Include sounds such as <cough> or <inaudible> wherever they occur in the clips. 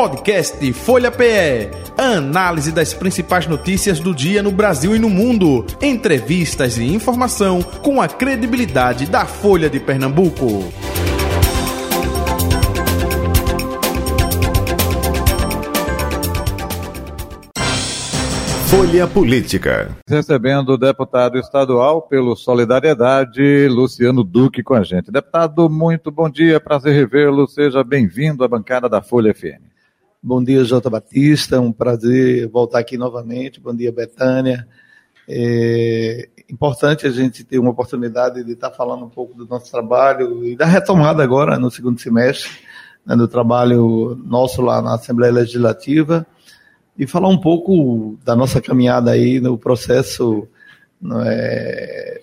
Podcast Folha PE. Análise das principais notícias do dia no Brasil e no mundo. Entrevistas e informação com a credibilidade da Folha de Pernambuco. Folha Política. Recebendo o deputado estadual pelo Solidariedade, Luciano Duque, com a gente. Deputado, muito bom dia, prazer revê-lo. Seja bem-vindo à bancada da Folha FM. Bom dia, Jota Batista. Um prazer voltar aqui novamente. Bom dia, Betânia. É importante a gente ter uma oportunidade de estar falando um pouco do nosso trabalho e da retomada agora no segundo semestre, né, do trabalho nosso lá na Assembleia Legislativa e falar um pouco da nossa caminhada aí no processo é,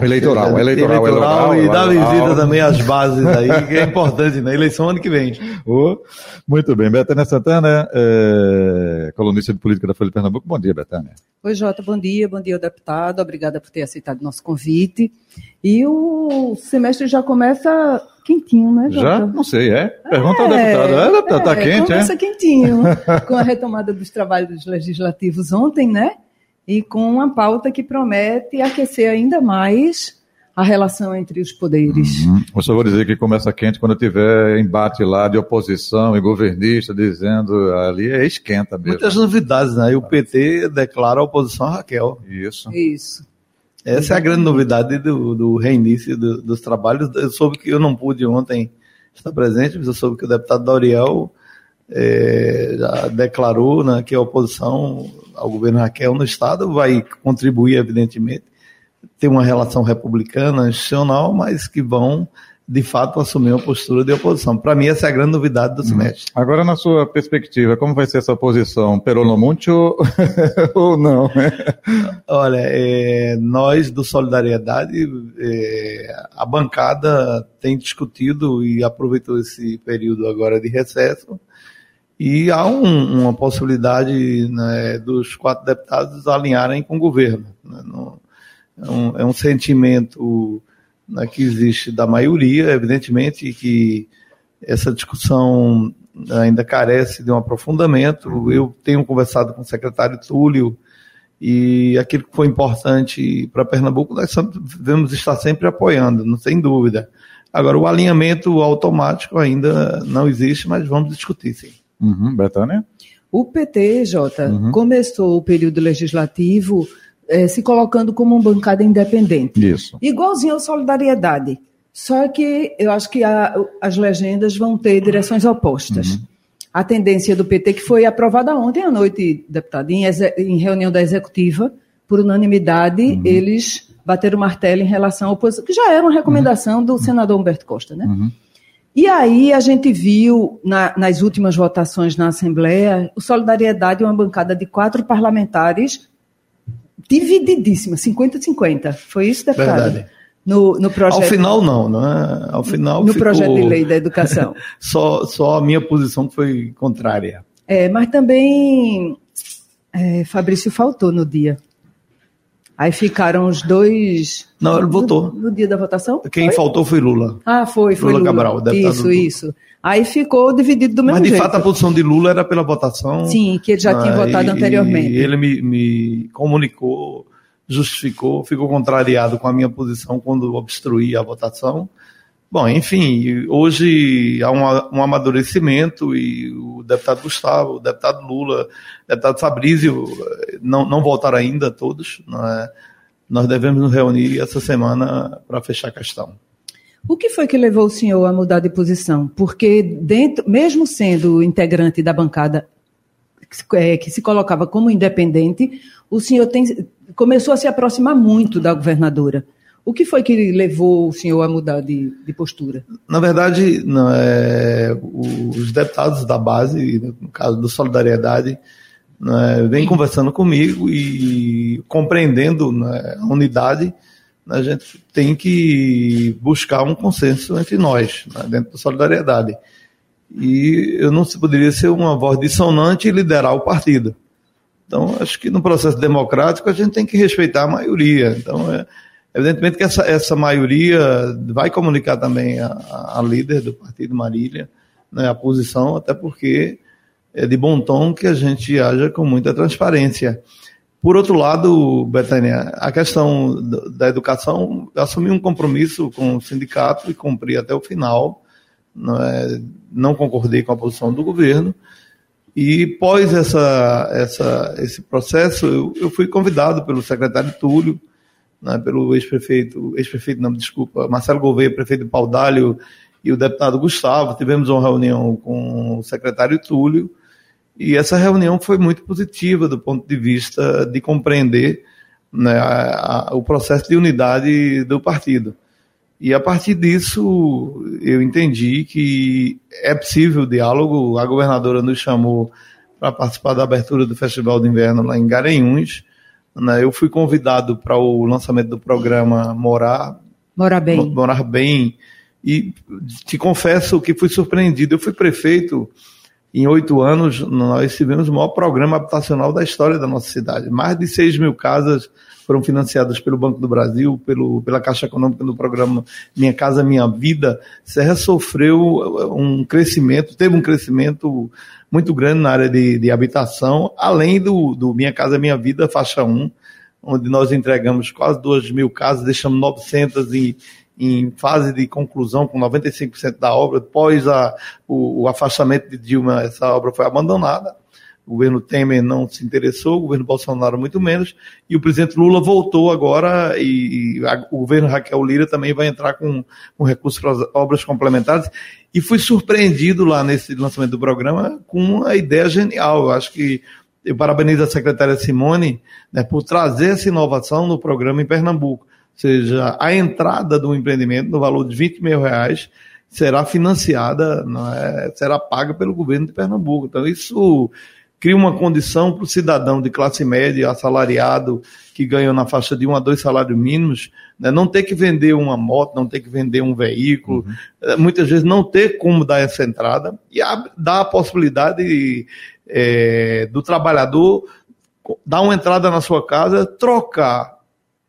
Eleitoral, eleitoral, eleitoral, eleitoral, e dar visita também às bases aí, que é importante, né? Eleição ano que vem. Oh, muito bem. Betânia Santana, é, colunista de política da Folha de Pernambuco. Bom dia, Betânia. Oi, Jota, bom dia, bom dia, deputado. Obrigada por ter aceitado nosso convite. E o semestre já começa quentinho, né, Jota? Já? Não sei, é? Pergunta ao deputado. É, deputado, tá quente, começa é? quentinho, <laughs> com a retomada dos trabalhos legislativos ontem, né? E com uma pauta que promete aquecer ainda mais a relação entre os poderes. Hum, Eu só vou dizer que começa quente quando tiver embate lá de oposição e governista dizendo ali é esquenta mesmo. Muitas novidades, né? E o PT declara a oposição a Raquel. Isso. Isso. Essa é a grande novidade do, do reinício do- dos trabalhos. Eu soube que eu não pude ontem estar presente, mas eu soube que o deputado Dauriel eh, já declarou né, que a oposição ao governo Raquel no Estado vai contribuir, evidentemente, ter uma relação republicana institucional, mas que vão, de fato, assumir uma postura de oposição. Para mim, essa é a grande novidade do semestre. Agora, na sua perspectiva, como vai ser essa posição? Peronomúncio ou, <laughs> ou não? Olha, é, nós do Solidariedade, é, a bancada tem discutido e aproveitou esse período agora de recesso, e há um- uma possibilidade né, dos quatro deputados alinharem com o governo. né, no- é, um, é um sentimento né, que existe da maioria, evidentemente, e que essa discussão ainda carece de um aprofundamento. Eu tenho conversado com o secretário Túlio, e aquilo que foi importante para Pernambuco, nós devemos estar sempre apoiando, não tem dúvida. Agora, o alinhamento automático ainda não existe, mas vamos discutir, sim. Uhum, Betânia? O PT, Jota, Uhum. começou o período legislativo eh, se colocando como uma bancada independente. Isso. Igualzinho ao Solidariedade. Só que eu acho que a- as legendas vão ter direções opostas. A tendência do PT, que foi aprovada ontem à noite, deputado, em, em reunião da executiva, por unanimidade, eles bateram o martelo em relação à oposição, que já era uma recomendação do senador Humberto Costa, né? E aí a gente viu na- nas últimas votações na Assembleia, o Solidariedade é uma bancada de quatro parlamentares divididíssima, 50-50. Foi isso, deputado? Verdade. No, no projeto, Ao final, não, né? Ao final, no projeto de lei da educação. <laughs> Só, só a minha posição foi contrária. É, mas também é, Fabrício faltou no dia. Aí ficaram os dois. Não, ele votou. No, no dia da votação? Quem Foi? faltou foi Lula. Ah, foi, foi Lula Lula. Cabral, deputado Isso, isso. Aí ficou dividido do mesmo Mas, de jeito. fato, a posição de Lula era pela votação. Sim, que ele já tinha votado e- anteriormente. E ele me, me comunicou, justificou, ficou contrariado com a minha posição quando obstruí a votação. Bom, enfim, hoje há um, um amadurecimento e o deputado Gustavo, o deputado Lula, o deputado Fabrício eh, não, não votaram ainda todos. né? Nós devemos nos reunir essa semana para fechar a questão. O que foi que levou o senhor a mudar de posição? Porque, dentro, mesmo sendo integrante da bancada que se- eh, colocava como independente, o senhor tem- começou a se aproximar muito da governadora. O que foi que levou o senhor a mudar de, de postura? Na verdade, não, é, os deputados da base, no caso do Solidariedade, né, vem conversando comigo e compreendendo né, a unidade, a gente tem que buscar um consenso entre nós, né, dentro da Solidariedade. E eu não poderia ser uma voz dissonante e liderar o partido. Então, acho que no processo democrático a gente tem que respeitar a maioria. Então, é, evidentemente que essa, essa maioria vai comunicar também a, a líder do partido, Marília, né, a posição, até porque é de bom tom que a gente haja com muita transparência. Por outro lado, Betânia, a questão da educação, assumi um compromisso com o sindicato e cumpri até o final. Não, é, não concordei com a posição do governo. E pós essa, essa, esse processo, eu, eu fui convidado pelo secretário Túlio, né, pelo ex-prefeito, ex-prefeito, não, desculpa, Marcelo Gouveia, prefeito de Paudalho, e o deputado Gustavo. Tivemos uma reunião com o secretário Túlio, e essa reunião foi muito positiva do ponto de vista de compreender né, a, a, o processo de unidade do partido. E a partir disso, eu entendi que é possível o diálogo. A governadora nos chamou para participar da abertura do Festival de Inverno lá em Garanhuns. Né? Eu fui convidado para o lançamento do programa Morar, Morar Bem. Morar Bem. E te confesso que fui surpreendido. Eu fui prefeito em oito anos, nós tivemos o maior programa habitacional da história da nossa cidade. Mais de 6 mil casas foram financiadas pelo Banco do Brasil, pelo, pela Caixa Econômica do programa Minha Casa Minha Vida. Serra sofreu um crescimento, teve um crescimento muito grande na área de, de habitação, além do, do Minha Casa Minha Vida, faixa 1, onde nós entregamos quase 2 mil casas, deixamos 900 em em fase de conclusão, com 95% da obra. Após a, o, o, afastamento de Dilma, essa obra foi abandonada. O governo Temer não se interessou, o governo Bolsonaro muito menos, e o presidente Lula voltou agora, e, a, o governo Raquel Lira também vai entrar com, com recursos para as obras complementares. E fui surpreendido lá nesse lançamento do programa com uma ideia genial. Eu acho que eu parabenizo a secretária Simone né, por trazer essa inovação no programa em Pernambuco seja, a entrada do empreendimento no valor de 20 mil reais será financiada, é, será paga pelo governo de Pernambuco. Então, isso cria uma condição para o cidadão de classe média, assalariado, que ganha na faixa de um a dois salários mínimos, né, não ter que vender uma moto, não ter que vender um veículo, uhum. É, muitas vezes não ter como dar essa entrada, e dar a possibilidade é, do trabalhador dar uma entrada na sua casa, trocar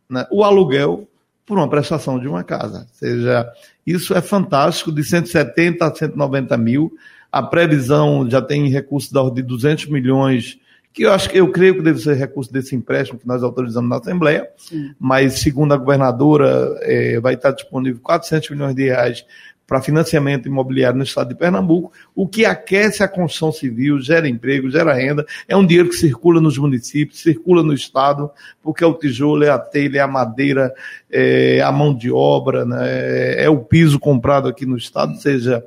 né, o aluguel por uma prestação de uma casa. Ou seja, isso é fantástico, de 170 a 190 mil. A previsão já tem recursos da ordem de 200 milhões, que eu acho que eu creio que deve ser recurso desse empréstimo que nós autorizamos na Assembleia, Sim. mas segundo a governadora, é, vai estar disponível 400 milhões de reais para financiamento imobiliário no estado de Pernambuco, o que aquece a construção civil, gera emprego, gera renda, é um dinheiro que circula nos municípios, circula no estado, porque é o tijolo, é a telha, é a madeira, é a mão de obra, né, é o piso comprado aqui no estado, ou seja,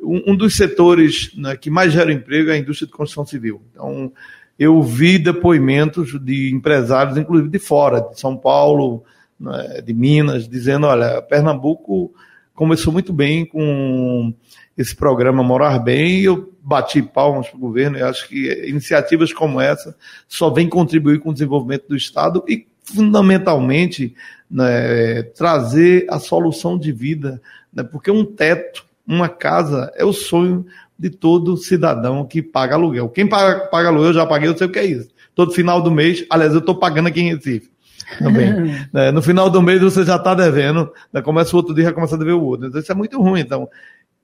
um, um dos setores né, que mais gera emprego é a indústria de construção civil. Então, eu vi depoimentos de empresários, inclusive de fora, de São Paulo, né, de Minas, dizendo, olha, Pernambuco começou muito bem com esse programa Morar Bem e eu bati palmas para o governo e acho que iniciativas como essa só vêm contribuir com o desenvolvimento do Estado e, fundamentalmente, né, trazer a solução de vida, né, porque um teto, uma casa, é o sonho de todo cidadão que paga aluguel. Quem paga, paga aluguel, eu já paguei, eu sei o que é isso. Todo final do mês, aliás, eu estou pagando aqui em Recife também. né? <laughs> No final do mês você já está devendo, né? começa o outro dia e começa a dever o outro. Então isso é muito ruim. Então,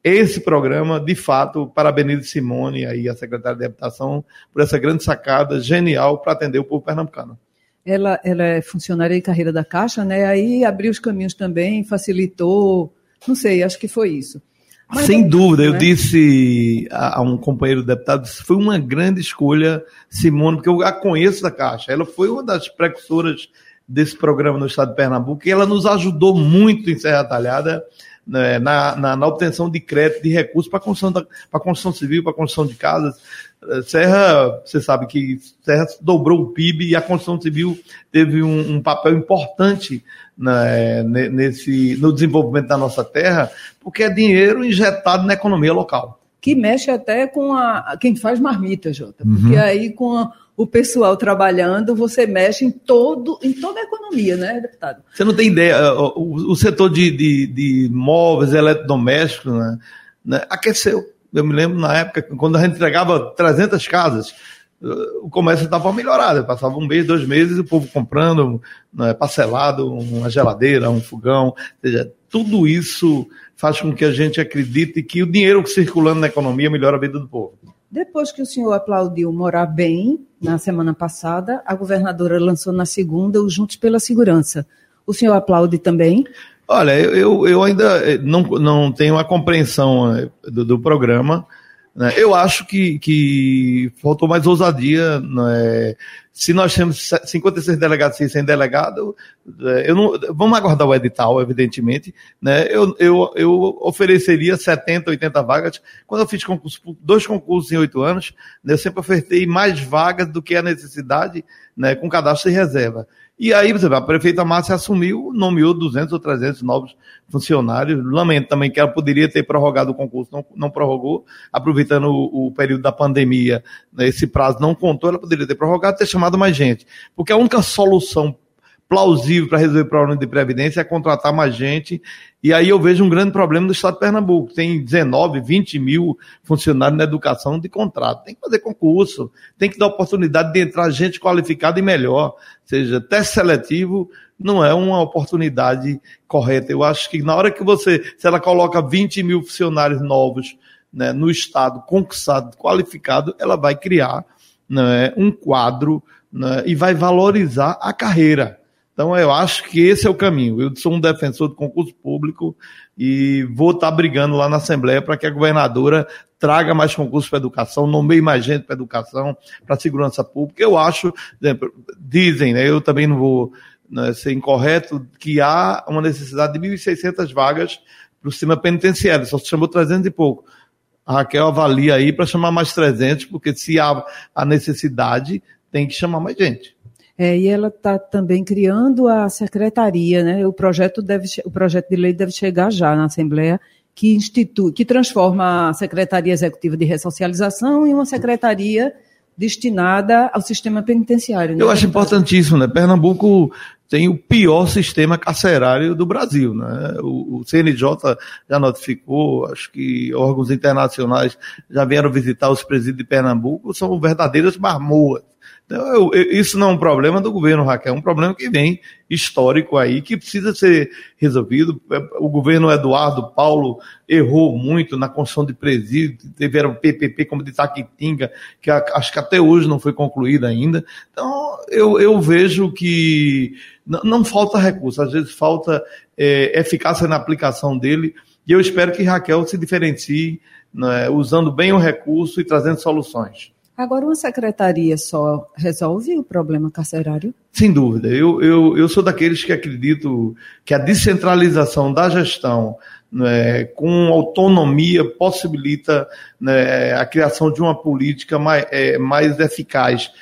esse programa, de fato, parabenizo Simone aí, a secretária de Habitação, por essa grande sacada genial para atender o povo pernambucano. Ela, ela é funcionária de carreira da Caixa, né? Aí abriu os caminhos também, facilitou, não sei, acho que foi isso. Mas Sem dúvida, eu né? disse a, a, um companheiro deputado, foi uma grande escolha, Simone, porque eu a conheço da Caixa. Ela foi uma das precursoras desse programa no estado de Pernambuco, e ela nos ajudou muito em Serra Talhada né, na, na, na, obtenção de crédito, de recursos para a construção, da, construção civil, para a construção de casas. Eh, Serra, você sabe que Serra dobrou o PIB e a construção civil teve um, um papel importante né, nesse, no desenvolvimento da nossa terra, porque é dinheiro injetado na economia local. Que mexe até com a, quem faz marmita, Jota. Porque uhum. aí com a, o pessoal trabalhando, você mexe em, todo, em toda a economia, né, deputado? Você não tem ideia, o, o setor de, de, de móveis, eletrodomésticos, né, né, aqueceu. Eu me lembro na época, quando a gente entregava 300 casas, o comércio estava melhorado. Passava um mês, dois meses, o povo comprando né, parcelado uma geladeira, um fogão. Ou seja, tudo isso faz com que a gente acredite que o dinheiro circulando na economia melhora a vida do povo. Depois que o senhor aplaudiu Morar Bem, na semana passada, a governadora lançou na segunda o Juntos pela Segurança. O senhor aplaude também? Olha, eu, eu ainda eh, não, não tenho a compreensão eh, do, do programa. Né? Eu acho que, que faltou mais ousadia. Né? Se nós temos 56 delegados e 100 delegados, eh, eu não, vamos aguardar o edital, evidentemente. Né? Eu, eu, eu ofereceria 70, 80 vagas. Quando eu fiz concurso, dois concursos em oito anos, né, eu sempre ofertei mais vagas do que a necessidade né, com cadastro de reserva. E aí, por exemplo, a prefeita Márcia assumiu, nomeou 200 ou 300 novos funcionários. Lamento também que ela poderia ter prorrogado o concurso, não, não prorrogou, aproveitando o, o, período da pandemia, né, esse prazo não contou, ela poderia ter prorrogado e ter chamado mais gente. Porque a única solução plausível para resolver o problema de previdência é contratar mais gente. E aí eu vejo um grande problema no estado de Pernambuco. Tem 19, 20 mil funcionários na educação de contrato. Tem que fazer concurso, tem que dar oportunidade de entrar gente qualificada e melhor. Ou seja, teste seletivo não é uma oportunidade correta. Eu acho que na hora que você, se ela coloca 20 mil funcionários novos né, no estado, concursado, qualificado, ela vai criar né, um quadro né, e vai valorizar a carreira. Então, eu acho que esse é o caminho. Eu sou um defensor do concurso público e vou estar brigando lá na Assembleia para que a governadora traga mais concursos para educação, nomeie mais gente para educação, para segurança pública. Eu acho, dizem, né, eu também não vou né, ser incorreto, que há uma necessidade de 1.600 vagas para o sistema penitenciário, só se chamou 300 e pouco. A Raquel avalia aí para chamar mais 300, porque se há a necessidade, tem que chamar mais gente. É, e ela está também criando a secretaria, né? O projeto, deve, o projeto de lei deve chegar já na Assembleia, que institui, que transforma a Secretaria Executiva de Ressocialização em uma secretaria destinada ao sistema penitenciário. Né? Eu acho importantíssimo, né? Pernambuco tem o pior sistema carcerário do Brasil, né? O, o CNJ já notificou, acho que órgãos internacionais já vieram visitar os presídios de Pernambuco, são verdadeiras marmoas então, eu, eu, isso não é um problema do governo, Raquel, é um problema que vem histórico aí, que precisa ser resolvido. O governo Eduardo Paulo errou muito na construção de presídio, o PPP como de Taquitinga, que acho que até hoje não foi concluída ainda. Então, eu, eu vejo que não, não falta recurso, às vezes falta é, eficácia na aplicação dele, e eu espero que Raquel se diferencie né, usando bem o recurso e trazendo soluções. Agora, uma secretaria só resolve o problema carcerário? Sem dúvida. Eu, eu, eu sou daqueles que acredito que a descentralização da gestão né, com autonomia possibilita né, a criação de uma política mais, é, mais eficaz.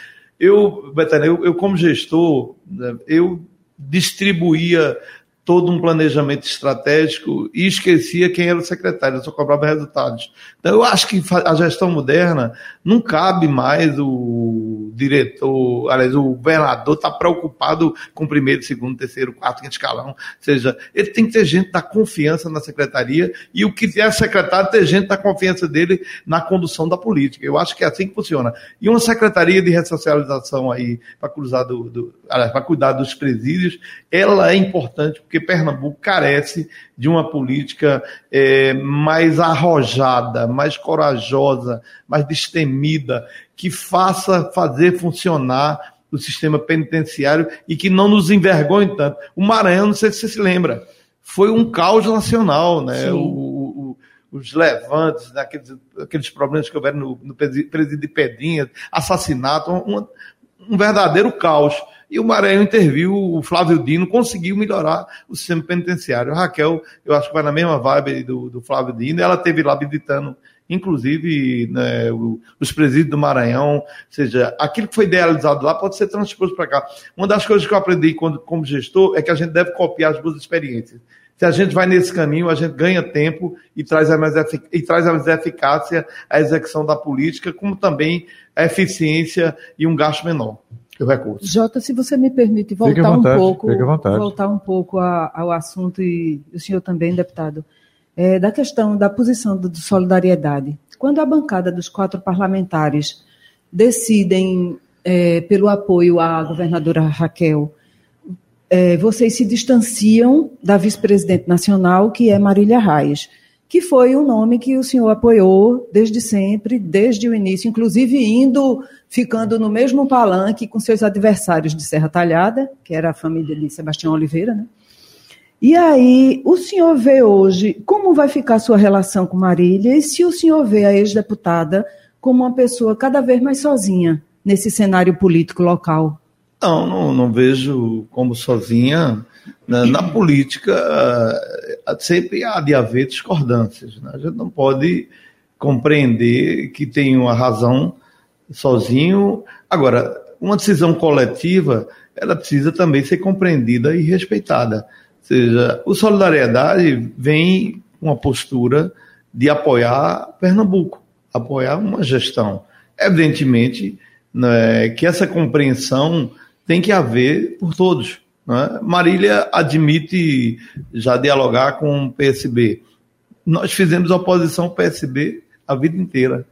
Eu, Betânia, eu, eu como gestor, né, eu distribuía todo um planejamento estratégico e esquecia quem era o secretário, só cobrava resultados. Então, eu acho que a gestão moderna não cabe mais o diretor, aliás, o governador estar tá preocupado com o primeiro, segundo, terceiro, quarto, quinto escalão. Ou seja, ele tem que ter gente da confiança na secretaria e o que é secretário ter gente da confiança dele na condução da política. Eu acho que é assim que funciona. E uma secretaria de ressocialização aí, para do, do para cuidar dos presídios, ela é importante porque Pernambuco carece de uma política é, mais arrojada, mais corajosa, mais destemida, que faça fazer funcionar o sistema penitenciário e que não nos envergonhe tanto. O Maranhão, não sei se você se lembra, foi um caos nacional, né? O, o, os levantes, né? aqueles, aqueles problemas que houveram no, no presídio de Pedinha, assassinato, um, um verdadeiro caos. E o Maranhão interviu, o Flávio Dino conseguiu melhorar o sistema penitenciário. A Raquel, eu acho que vai na mesma vibe do, do Flávio Dino, ela teve lá visitando, inclusive, né, os presídios do Maranhão, ou seja, aquilo que foi idealizado lá pode ser transposto para cá. Uma das coisas que eu aprendi quando, como gestor é que a gente deve copiar as boas experiências. Se a gente vai nesse caminho, a gente ganha tempo e traz a mais, e traz a mais eficácia à execução da política, como também a eficiência e um gasto menor do recurso. Jota, se você me permite voltar vontade, um pouco, voltar um pouco ao assunto e o senhor também, deputado, é, da questão da posição do solidariedade. Quando a bancada dos quatro parlamentares decidem é, pelo apoio à governadora Raquel, é, vocês se distanciam da vice-presidente nacional, que é Marília Reis, que foi um nome que o senhor apoiou desde sempre, desde o início, inclusive indo, ficando no mesmo palanque com seus adversários de Serra Talhada, que era a família de Sebastião Oliveira, né? E aí, o senhor vê hoje como vai ficar a sua relação com Marília e se o senhor vê a ex-deputada como uma pessoa cada vez mais sozinha nesse cenário político local? Não, não, não vejo como sozinha. Na, na política, sempre há de haver discordâncias. Né? A gente não pode compreender que tem uma razão sozinho. Agora, uma decisão coletiva, ela precisa também ser compreendida e respeitada seja, o Solidariedade vem com uma postura de apoiar Pernambuco, apoiar uma gestão. Evidentemente né, que essa compreensão tem que haver por todos. Né? Marília admite já dialogar com o PSB. Nós fizemos oposição ao PSB a vida inteira.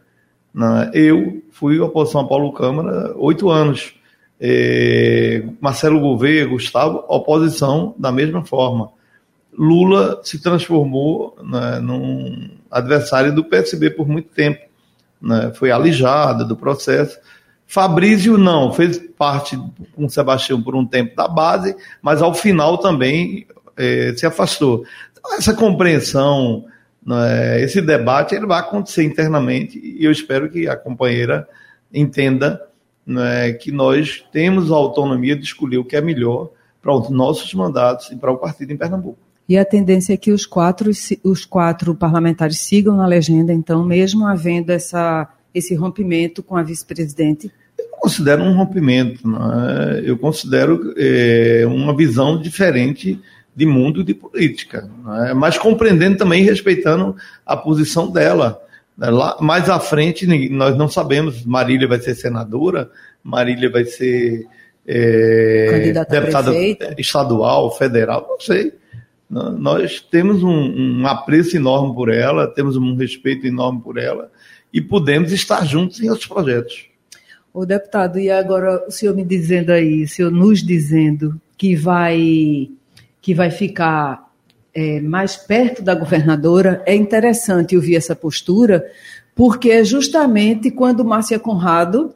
Né? Eu fui oposição a Paulo Câmara oito anos é, Marcelo Gouveia, Gustavo, oposição da mesma forma. Lula se transformou né, num adversário do PSB por muito tempo, né, foi alijado do processo. Fabrício não, fez parte com Sebastião por um tempo da base, mas ao final também é, se afastou. Então, essa compreensão, né, esse debate, ele vai acontecer internamente e eu espero que a companheira entenda né, que nós temos a autonomia de escolher o que é melhor para os nossos mandatos e para o partido em Pernambuco. E a tendência é que os quatro, os quatro parlamentares sigam na legenda, então, mesmo havendo essa, esse rompimento com a vice-presidente? Considero um rompimento, né? eu considero é, uma visão diferente de mundo e de política, né? mas compreendendo também e respeitando a posição dela. Lá, mais à frente, nós não sabemos, Marília vai ser senadora, Marília vai ser é, deputada estadual, federal, não sei. Nós temos um, um, apreço enorme por ela, temos um respeito enorme por ela e podemos estar juntos em outros projetos. O deputado, e agora o senhor me dizendo aí, o senhor nos dizendo que vai, que vai ficar é, mais perto da governadora, é interessante ouvir essa postura, porque é justamente quando Márcia Conrado,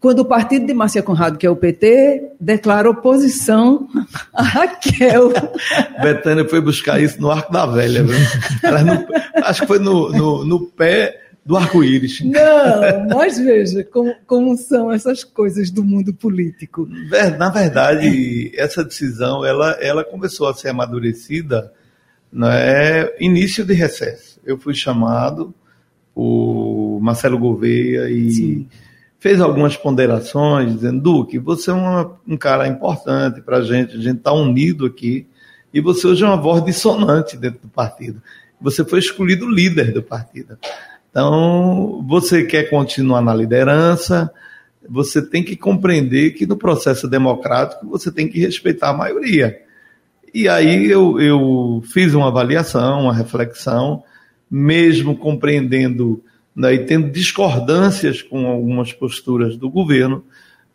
quando o partido de Márcia Conrado, que é o PT, declara oposição a Raquel. <laughs> Betânia foi buscar isso no Arco da Velha, viu? No, acho que foi no, no, no pé do arco-íris. Não, mas veja como, como são essas coisas do mundo político. Na verdade, essa decisão ela, ela começou a ser amadurecida né, início de recesso. Eu fui chamado, o Marcelo Gouveia, e Sim. fez algumas ponderações, dizendo: Duque, você é uma, um cara importante para a gente, a gente está unido aqui, e você hoje é uma voz dissonante dentro do partido. Você foi escolhido líder do partido. Então, você quer continuar na liderança, você tem que compreender que no processo democrático você tem que respeitar a maioria. E aí eu, eu fiz uma avaliação, uma reflexão, mesmo compreendendo né, e tendo discordâncias com algumas posturas do governo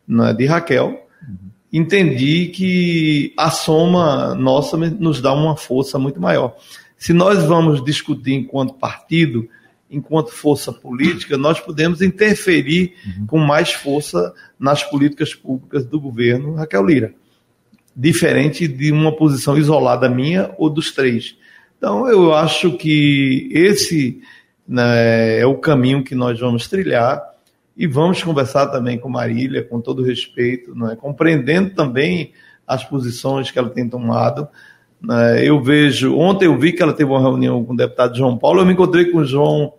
né, de Raquel, uhum. entendi que a soma nossa nos dá uma força muito maior. Se nós vamos discutir enquanto partido, enquanto força política, nós podemos interferir uhum. com mais força nas políticas públicas do governo Raquel Lira diferente de uma posição isolada minha ou dos três. Então, eu acho que esse né, é o caminho que nós vamos trilhar e vamos conversar também com Marília, com todo respeito, né, compreendendo também as posições que ela tem tomado. Né, eu vejo, ontem eu vi que ela teve uma reunião com o deputado João Paulo, eu me encontrei com o João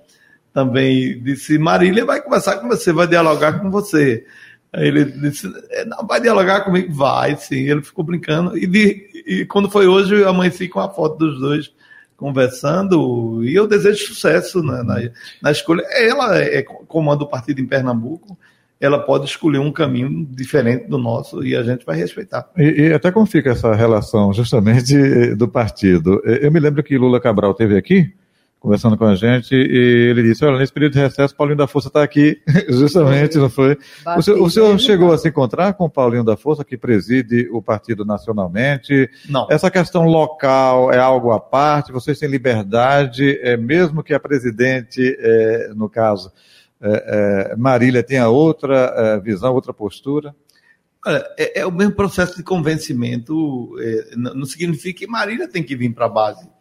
também, disse, Marília vai conversar com você, vai dialogar com você. Aí ele disse, é, não, vai dialogar comigo? Vai, sim. Ele ficou brincando. E, de, e quando foi hoje, eu amanheci com a foto dos dois conversando. E eu desejo sucesso né, na, na escolha. Ela é, comanda o partido em Pernambuco. Ela pode escolher um caminho diferente do nosso e a gente vai respeitar. E, e até como fica essa relação justamente do partido? Eu me lembro que Lula Cabral teve aqui conversando com a gente, e ele disse, olha, nesse período de recesso, Paulinho da Força está aqui, <laughs> justamente, não foi? O senhor, o senhor chegou a se encontrar com o Paulinho da Força, que preside o partido nacionalmente? Não. Essa questão local é algo à parte? Vocês têm liberdade, é, mesmo que a presidente, é, no caso, é, é, Marília tenha outra é, visão, outra postura? Olha, é, é, o mesmo processo de convencimento, é, não significa que Marília tem que vir para a base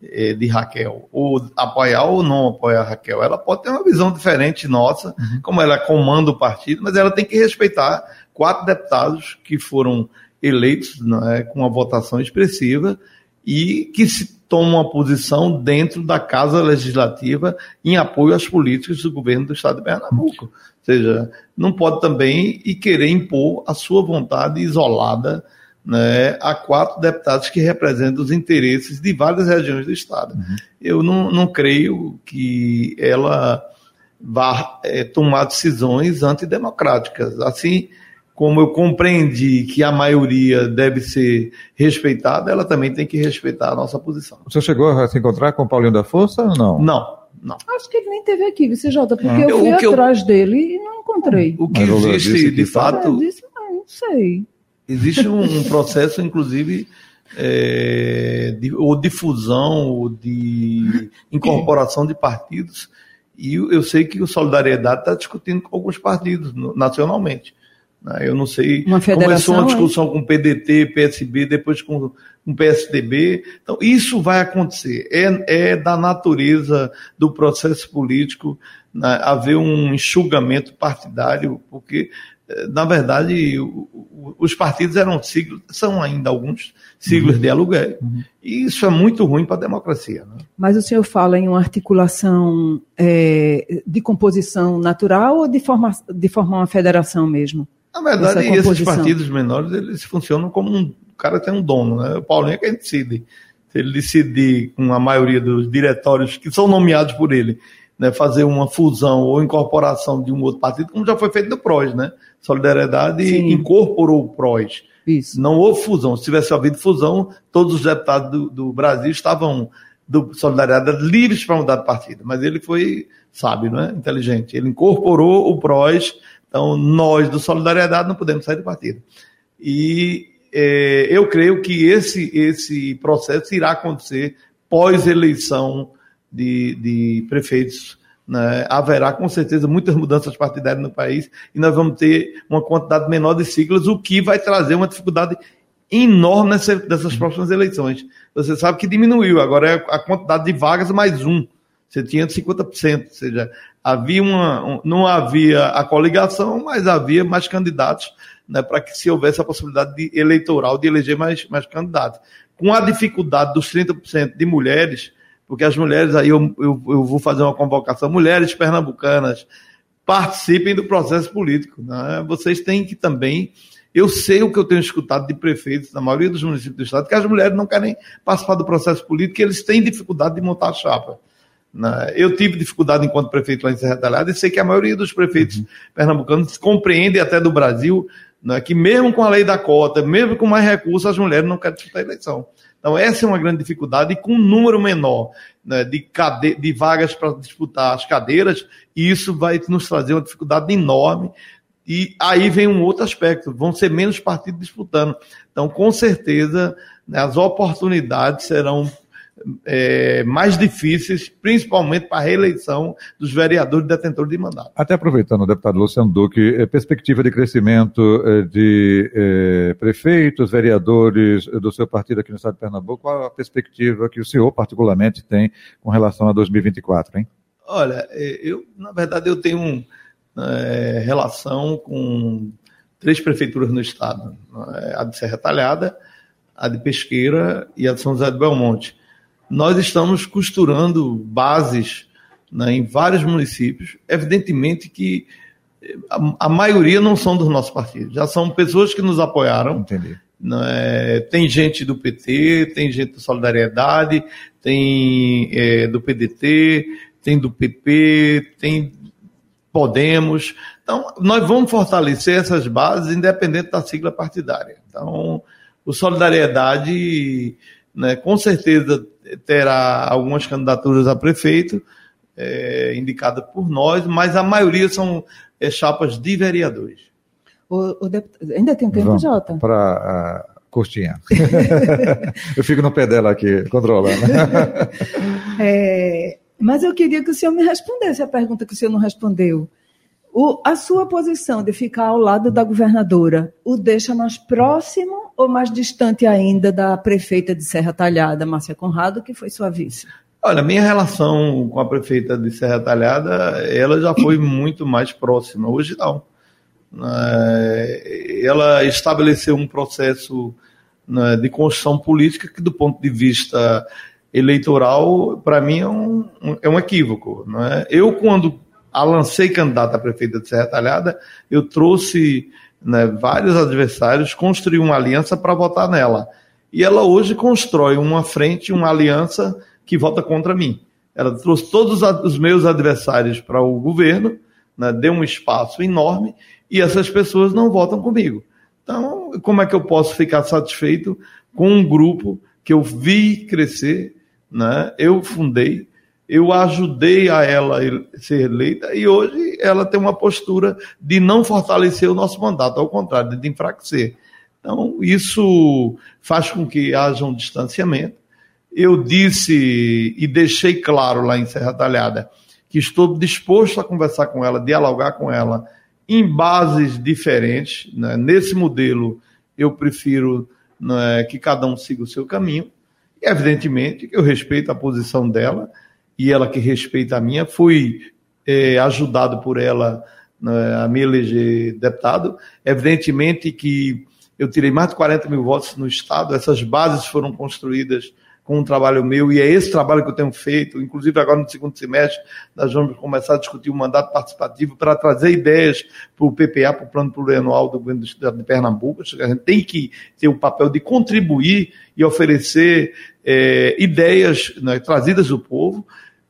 de Raquel, ou apoiar ou não apoiar Raquel. Ela pode ter uma visão diferente nossa, uhum. como ela comanda o partido, mas ela tem que respeitar quatro deputados que foram eleitos né, com uma votação expressiva e que se tomam uma posição dentro da Casa Legislativa em apoio às políticas do governo do Estado de Pernambuco. Ou seja, não pode também e querer impor a sua vontade isolada né, a quatro deputados que representam os interesses de várias regiões do Estado. Uhum. Eu não, não creio que ela vá é, tomar decisões antidemocráticas. Assim como eu compreendi que a maioria deve ser respeitada, ela também tem que respeitar a nossa posição. Você chegou a se encontrar com o Paulinho da Força ou não? Não, não. Acho que ele nem teve aqui, você Jota, porque ah. eu fui eu, atrás eu... dele e não encontrei. O que existe, de fato... Eu disse, não, não sei. Existe um, um processo, inclusive, é, de, ou de fusão, ou de incorporação de partidos, e eu sei que o Solidariedade está discutindo com alguns partidos nacionalmente. Né? Eu não sei. Uma começou uma discussão é? com o PDT, PSB, depois com o PSDB. Então, isso vai acontecer. É, é da natureza do processo político né, haver um enxugamento partidário, porque na verdade, os partidos eram siglos, são ainda alguns siglos uhum. de aluguel. Uhum. E isso é muito ruim para a democracia. Né? Mas o senhor fala em uma articulação é, de composição natural ou de, forma, de formar uma federação mesmo? Na verdade, esses partidos menores, eles funcionam como um. O cara tem um dono, né? O Paulinho é quem decide. Se ele decidir com a maioria dos diretórios que são nomeados por ele, né, fazer uma fusão ou incorporação de um outro partido, como já foi feito no PROS, né? Solidariedade Sim. incorporou o PROS. Isso. Não houve fusão. Se tivesse havido fusão, todos os deputados do, do Brasil estavam do Solidariedade livres para mudar de partido. Mas ele foi sábio, não é? Inteligente. Ele incorporou o PROS. Então, nós do Solidariedade não podemos sair do partido. E é, eu creio que esse, esse processo irá acontecer pós-eleição de, de prefeitos. Né? Haverá com certeza muitas mudanças partidárias no país e nós vamos ter uma quantidade menor de siglas, o que vai trazer uma dificuldade enorme nessa, dessas próximas eleições. Você sabe que diminuiu, agora é a quantidade de vagas mais um. Você tinha 50%, ou seja, havia uma, um, não havia a coligação, mas havia mais candidatos né, para que se houvesse a possibilidade de, eleitoral de eleger mais, mais candidatos. Com a dificuldade dos 30% de mulheres, porque as mulheres, aí eu, eu, eu vou fazer uma convocação, mulheres pernambucanas, participem do processo político. Né? Vocês têm que também. Eu sei o que eu tenho escutado de prefeitos na maioria dos municípios do estado, que as mulheres não querem participar do processo político, eles têm dificuldade de montar a chapa. Né? Eu tive dificuldade enquanto prefeito lá em Serra Talhada e sei que a maioria dos prefeitos uhum. pernambucanos compreende até do Brasil né, que mesmo com a lei da cota, mesmo com mais recursos, as mulheres não querem disputar a eleição. Então, essa é uma grande dificuldade, e com um número menor né, de, cade... de vagas para disputar as cadeiras, isso vai nos trazer uma dificuldade enorme. E aí vem um outro aspecto: vão ser menos partidos disputando. Então, com certeza, né, as oportunidades serão é, mais difíceis, principalmente para a reeleição dos vereadores detentores de mandato. Até aproveitando, deputado Luciano Duque, é, perspectiva de crescimento é, de é, prefeitos, vereadores do seu partido aqui no estado de Pernambuco, qual a perspectiva que o senhor particularmente tem com relação a 2024, hein? Olha, eu, na verdade, eu tenho é, relação com três prefeituras no estado, a de Serra Talhada, a de Pesqueira e a de São José do Belmonte nós estamos costurando bases né, em vários municípios. Evidentemente que eh, a, a, maioria não são do nosso partido, já são pessoas que nos apoiaram. Entendi. Né, tem gente do PT, tem gente do Solidariedade, tem é, do PDT, tem do PP, tem Podemos. Então, nós vamos fortalecer essas bases independente da sigla partidária. Então, o Solidariedade né, com certeza terá algumas candidaturas a prefeito é, indicadas por nós, mas a maioria são é, chapas de vereadores. O, o deputado... Ainda tem tempo, Vamos Jota? Para uh, curtinha. <laughs> eu fico no pé dela aqui, controlando. <laughs> é, mas eu queria que o senhor me respondesse a pergunta que o senhor não respondeu. O, a sua posição de ficar ao lado da governadora o deixa mais próximo ou mais distante ainda da prefeita de Serra Talhada, Márcia Conrado, que foi sua vice? Olha, minha relação com a prefeita de Serra Talhada, ela já foi muito mais próxima. Hoje não. É, ela estabeleceu um processo né, de construção política que, do ponto de vista eleitoral, para mim é um, é um equívoco. É? Eu, quando a lancei candidata a prefeita de Serra Talhada, eu trouxe né, vários adversários, construí uma aliança para votar nela. E ela hoje constrói uma frente, uma aliança que vota contra mim. Ela trouxe todos os meus adversários para o governo, né, deu um espaço enorme e essas pessoas não votam comigo. Então, como é que eu posso ficar satisfeito com um grupo que eu vi crescer, né, eu fundei, eu ajudei a ela ser eleita e hoje ela tem uma postura de não fortalecer o nosso mandato, ao contrário, de enfraquecer. Então, isso faz com que haja um distanciamento. Eu disse e deixei claro lá em Serra Talhada que estou disposto a conversar com ela, dialogar com ela em bases diferentes. Né? Nesse modelo, eu prefiro né, que cada um siga o seu caminho. E, evidentemente, eu respeito a posição dela e ela que respeita a minha. Fui é, ajudado por ela né, a me eleger deputado. Evidentemente que eu tirei mais de 40 mil votos no Estado, essas bases foram construídas com um trabalho meu, e é esse trabalho que eu tenho feito, inclusive agora no segundo semestre, nós vamos começar a discutir o um mandato participativo para trazer ideias para o PPA, para o Plano Plurianual do Governo do Estado de Pernambuco. A gente tem que ter o papel de contribuir e oferecer é, ideias né, trazidas do povo,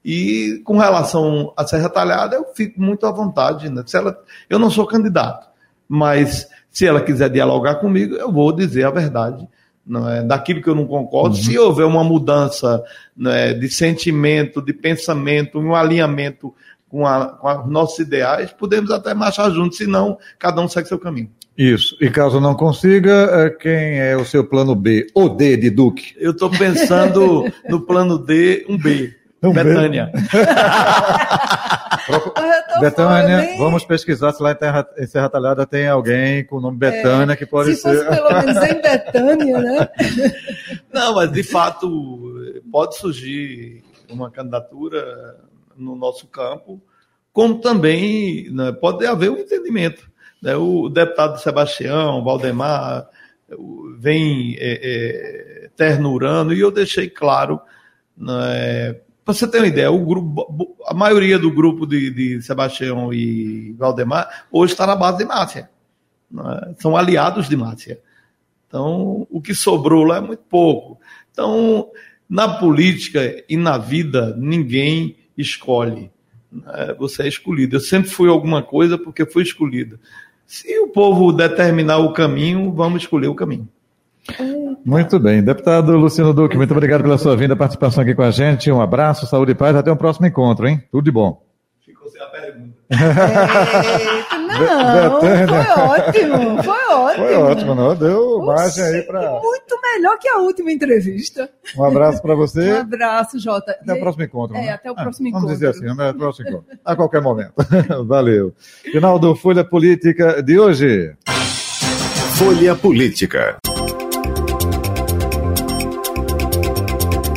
e com relação à Serra Talhada, eu fico muito à vontade. Né? Se ela, eu não sou candidato, mas se ela quiser dialogar comigo, eu vou dizer a verdade. Não é, daquilo que eu não concordo. Uhum. Se houver uma mudança né, de sentimento, de pensamento, um alinhamento com, a, com os nossos ideais, podemos até marchar juntos, senão cada um segue seu caminho. Isso. E caso não consiga, é, quem é o seu plano B? O D de Duque? Eu estou pensando <laughs> no plano D, um B. Betânia. <laughs> Betânia, nem... vamos pesquisar se lá em, Terra, em Serra Talhada tem alguém com o nome Betânia é, que pode se ser. Se fosse pelo menos em <laughs> Betânia, né? Não, mas de fato pode surgir uma candidatura no nosso campo, como também né, pode haver um entendimento. Né? O deputado Sebastião, Valdemar, vem é, é, ternurando, e eu deixei claro né, para você ter uma ideia, o grupo, a maioria do grupo de, de Sebastião e Valdemar hoje está na base de Márcia. É? São aliados de Márcia. Então, o que sobrou lá é muito pouco. Então, na política e na vida, ninguém escolhe. É? Você é escolhido. Eu sempre fui alguma coisa porque fui escolhido. Se o povo determinar o caminho, vamos escolher o caminho. Muito bem. Deputado Luciano Duque, muito obrigado pela sua vinda, participação aqui com a gente. Um abraço, saúde e paz. Até o próximo encontro, hein? Tudo de bom. Ficou sem a pergunta. <laughs> Eita, não, foi ótimo, foi ótimo. Foi ótimo, não? Deu margem aí para. Muito melhor que a última entrevista. Um abraço para você. Um abraço, Jota. Até o próximo encontro. É, né? até o próximo ah, encontro. Vamos dizer assim, até o próximo encontro. A qualquer momento. <laughs> Valeu. Final do Folha Política de hoje. Folha Política.